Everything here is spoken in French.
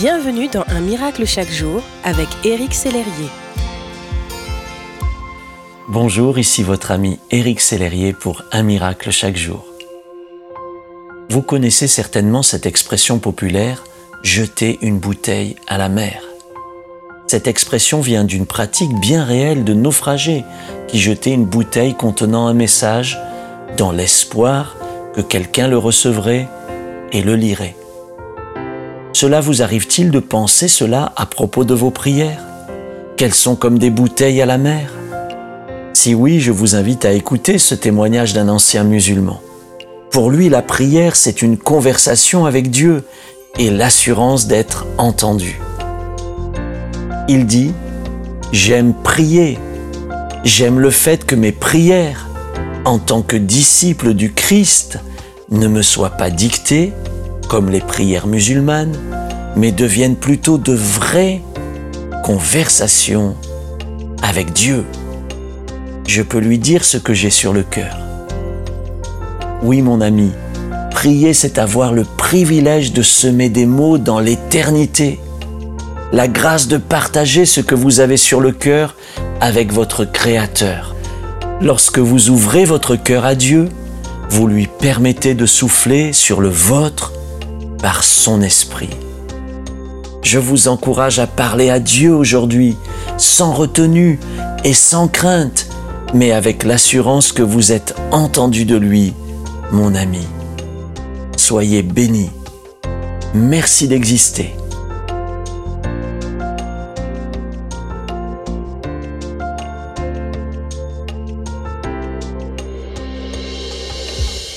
Bienvenue dans Un miracle chaque jour avec Éric Sellerier. Bonjour, ici votre ami Éric Sellerier pour Un miracle chaque jour. Vous connaissez certainement cette expression populaire jeter une bouteille à la mer. Cette expression vient d'une pratique bien réelle de naufragés qui jetaient une bouteille contenant un message dans l'espoir que quelqu'un le recevrait et le lirait. Cela vous arrive-t-il de penser cela à propos de vos prières? Qu'elles sont comme des bouteilles à la mer? Si oui, je vous invite à écouter ce témoignage d'un ancien musulman. Pour lui, la prière, c'est une conversation avec Dieu et l'assurance d'être entendu. Il dit, J'aime prier, j'aime le fait que mes prières, en tant que disciple du Christ, ne me soient pas dictées, comme les prières musulmanes, mais deviennent plutôt de vraies conversations avec Dieu. Je peux lui dire ce que j'ai sur le cœur. Oui, mon ami, prier, c'est avoir le privilège de semer des mots dans l'éternité, la grâce de partager ce que vous avez sur le cœur avec votre Créateur. Lorsque vous ouvrez votre cœur à Dieu, vous lui permettez de souffler sur le vôtre par son esprit. Je vous encourage à parler à Dieu aujourd'hui, sans retenue et sans crainte, mais avec l'assurance que vous êtes entendu de lui mon ami. Soyez béni. Merci d'exister.